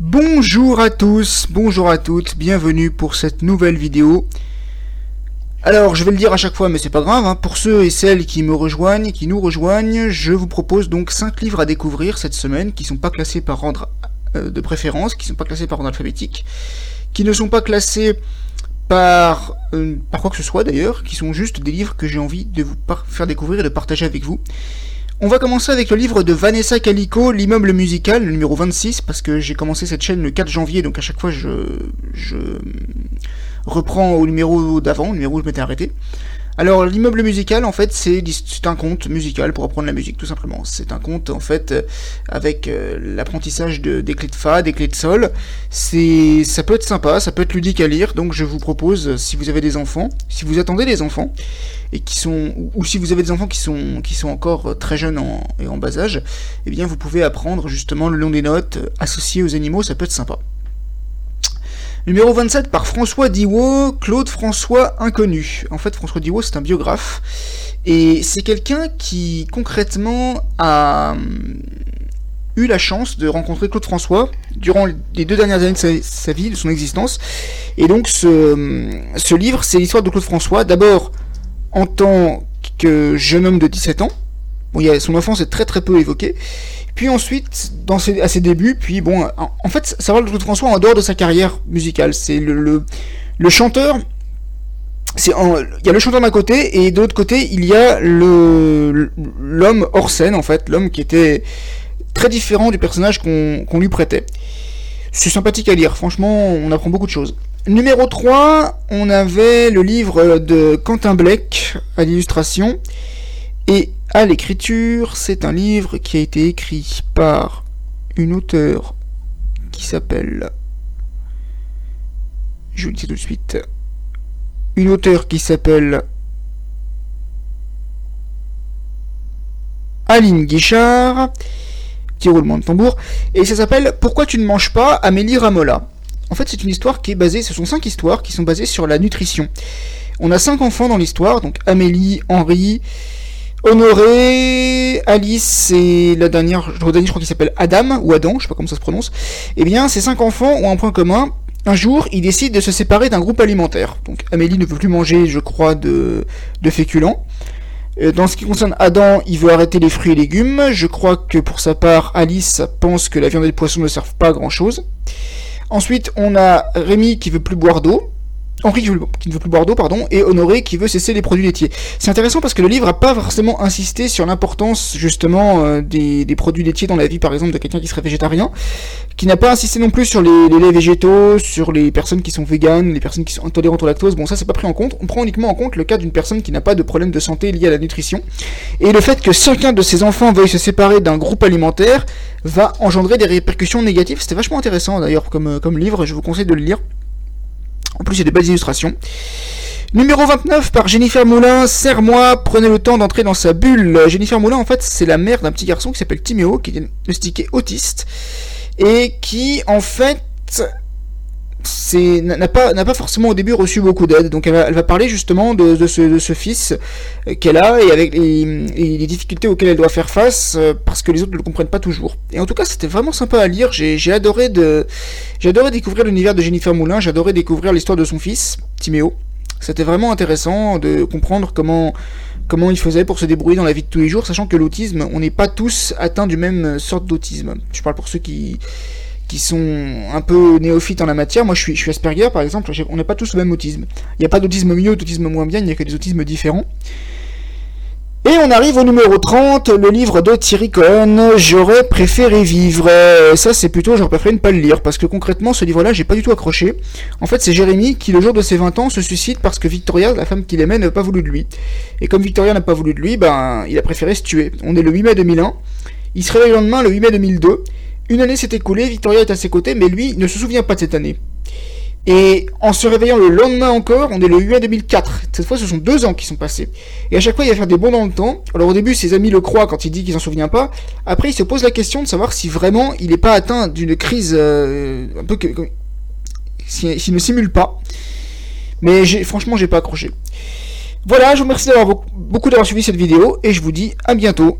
Bonjour à tous, bonjour à toutes, bienvenue pour cette nouvelle vidéo. Alors, je vais le dire à chaque fois, mais c'est pas grave, hein. pour ceux et celles qui me rejoignent, qui nous rejoignent, je vous propose donc 5 livres à découvrir cette semaine, qui sont pas classés par ordre euh, de préférence, qui sont pas classés par ordre alphabétique, qui ne sont pas classés euh, par quoi que ce soit d'ailleurs, qui sont juste des livres que j'ai envie de vous faire découvrir et de partager avec vous. On va commencer avec le livre de Vanessa Calico, L'immeuble musical, le numéro 26, parce que j'ai commencé cette chaîne le 4 janvier, donc à chaque fois je, je reprends au numéro d'avant, au numéro où je m'étais arrêté. Alors l'immeuble musical en fait c'est un conte musical pour apprendre la musique tout simplement. C'est un conte en fait euh, avec euh, l'apprentissage de, des clés de fa, des clés de sol. C'est ça peut être sympa, ça peut être ludique à lire. Donc je vous propose si vous avez des enfants, si vous attendez des enfants et qui sont ou, si vous avez des enfants qui sont qui sont encore très jeunes et en bas âge, eh bien vous pouvez apprendre justement le long des notes associées aux animaux, ça peut être sympa. Numéro 27 par François Diwo, Claude François Inconnu. En fait, François Diwo, c'est un biographe. Et c'est quelqu'un qui, concrètement, a hum, eu la chance de rencontrer Claude François durant les deux dernières années de sa, vie, de son existence. Et donc, ce, hum, ce livre, c'est l'histoire de Claude François. D'abord, en tant que jeune homme de 17 ans. Bon, y a, son enfance est très très peu évoquée. Puis ensuite, dans ses, à ses débuts, puis bon, en, fait, ça de Claude François en dehors de sa carrière musicale. C'est le, le, le, chanteur. Il y a le chanteur d'un côté et de l'autre côté il y a le l'homme hors scène en fait, l'homme qui était très différent du personnage qu'on lui prêtait. C'est sympathique à lire, franchement, on apprend beaucoup de choses. Numéro 3, on avait le livre de Quentin Blake à l'illustration. Et à l'écriture, c'est un livre qui a été écrit par une auteure qui s'appelle... Je vous le dis tout de suite. Une auteure qui s'appelle Aline Guichard. Petit roulement de tambour. Et ça s'appelle Pourquoi tu ne manges pas Amélie Ramola? En fait, c'est une histoire qui est basée, ce sont cinq histoires qui sont basées sur la nutrition. On a cinq enfants dans l'histoire, donc Amélie, Henri, Honoré, Alice et la dernière, je crois qu'il s'appelle Adam ou Adam, je sais pas comment ça se prononce. Eh bien, ces cinq enfants ont un point commun. Un jour, ils décident de se séparer d'un groupe alimentaire. Donc, Amélie ne veut plus manger, je crois, de, de féculents. Euh, dans ce qui concerne Adam, il veut arrêter les fruits et légumes. Je crois que pour sa part, Alice pense que la viande et le poisson ne servent pas à grand chose. Ensuite, on a Rémi qui veut plus boire d'eau. Henri qui, ne veut plus boire d'eau, pardon, et Honoré qui veut cesser les produits laitiers. C'est intéressant parce que le livre n'a pas forcément insisté sur l'importance justement euh, des, produits laitiers dans la vie, par exemple, de quelqu'un qui serait végétarien, qui n'a pas insisté non plus sur les, laits végétaux, sur les personnes qui sont véganes, les personnes qui sont intolérantes au lactose. Bon, ça c'est pas pris en compte. On prend uniquement en compte le cas d'une personne qui n'a pas de problème de santé lié à la nutrition, et le fait que chacun de ses enfants veuille se séparer d'un groupe alimentaire va engendrer des répercussions négatives. C'était vachement intéressant d'ailleurs comme, euh, comme livre. Je vous conseille de le lire. En plus, il y a des belles illustrations. Numéro 29 par Jennifer Moulin, Serre-moi, prenez le temps d'entrer dans sa bulle. Jennifer Moulin, en fait, c'est la mère d'un petit garçon qui s'appelle Timéo, qui est diagnostiqué autiste, et qui, en fait, n'a pas, forcément au début reçu beaucoup d'aide. Donc elle va, parler justement de, ce, fils qu'elle a et avec les, difficultés auxquelles elle doit faire face euh, parce que les autres ne le comprennent pas toujours. Et en tout cas, c'était vraiment sympa à lire. J'ai adoré, adoré découvrir l'univers de Jennifer Moulin. J'ai adoré découvrir l'histoire de son fils, Timéo. C'était vraiment intéressant de comprendre comment, comment il faisait pour se débrouiller dans la vie de tous les jours, sachant que l'autisme, on n'est pas tous atteints du même sorte d'autisme. Je parle pour ceux qui qui sont un peu néophytes en la matière. Moi, je suis, Asperger, par exemple. On n'a pas tous le même autisme. Il n'y a pas d'autisme mieux, d'autisme moins bien. Il n'y a que des autismes différents. Et on arrive au numéro 30, le livre de Thierry Cohen, J'aurais préféré vivre. Ça, c'est plutôt, j'aurais préféré ne pas le lire, parce que concrètement, ce livre-là, j'ai pas du tout accroché. En fait, c'est Jérémy qui, le jour de ses 20 ans, se suicide parce que Victoria, la femme qu'il aimait, n'a pas voulu de lui. Et comme Victoria n'a pas voulu de lui, ben, il a préféré se tuer. On est le 8 mai 2001. Il se réveille le lendemain, le 8 mai 2002. Une année s'est écoulée, Victoria est à ses côtés, mais lui ne se souvient pas de cette année. Et en se réveillant le lendemain encore, on est le 8 2004. Cette fois, ce sont deux ans qui sont passés. Et à chaque fois, il va faire des bons dans le temps. Alors au début, ses amis le croient quand il dit qu'il s'en souvient pas. Après, il se pose la question de savoir si vraiment il n'est pas atteint d'une crise euh, un peu s'il ne simule pas. Mais franchement, j'ai pas accroché. Voilà, je vous remercie d'avoir beaucoup d'avoir suivi cette vidéo et je vous dis à bientôt.